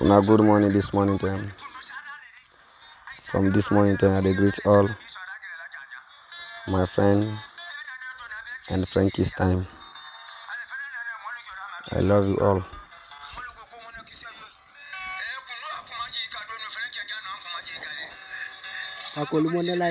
Una good morning this morning time. From this morning time, I greet all my friend and Frankie's time. I love you all. akolumonela